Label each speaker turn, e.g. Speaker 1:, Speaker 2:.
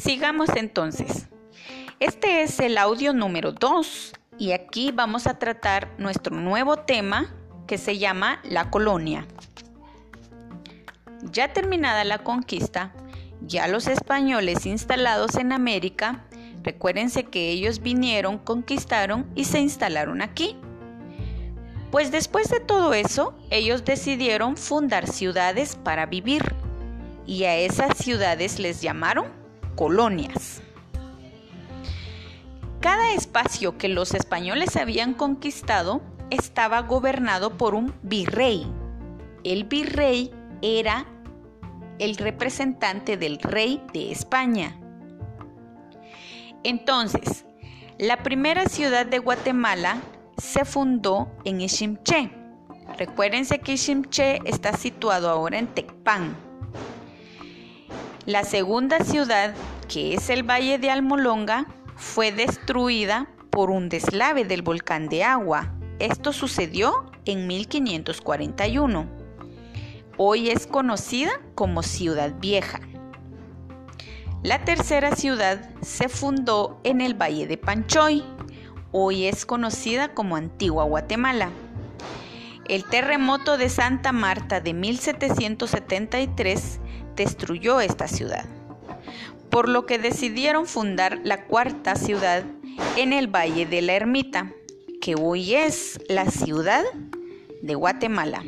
Speaker 1: Sigamos entonces. Este es el audio número 2 y aquí vamos a tratar nuestro nuevo tema que se llama la colonia. Ya terminada la conquista, ya los españoles instalados en América, recuérdense que ellos vinieron, conquistaron y se instalaron aquí. Pues después de todo eso, ellos decidieron fundar ciudades para vivir y a esas ciudades les llamaron colonias. Cada espacio que los españoles habían conquistado estaba gobernado por un virrey. El virrey era el representante del rey de España. Entonces, la primera ciudad de Guatemala se fundó en Iximché. Recuérdense que Iximché está situado ahora en Tecpan. La segunda ciudad, que es el Valle de Almolonga, fue destruida por un deslave del volcán de agua. Esto sucedió en 1541. Hoy es conocida como Ciudad Vieja. La tercera ciudad se fundó en el Valle de Panchoy. Hoy es conocida como Antigua Guatemala. El terremoto de Santa Marta de 1773 destruyó esta ciudad, por lo que decidieron fundar la cuarta ciudad en el Valle de la Ermita, que hoy es la ciudad de Guatemala.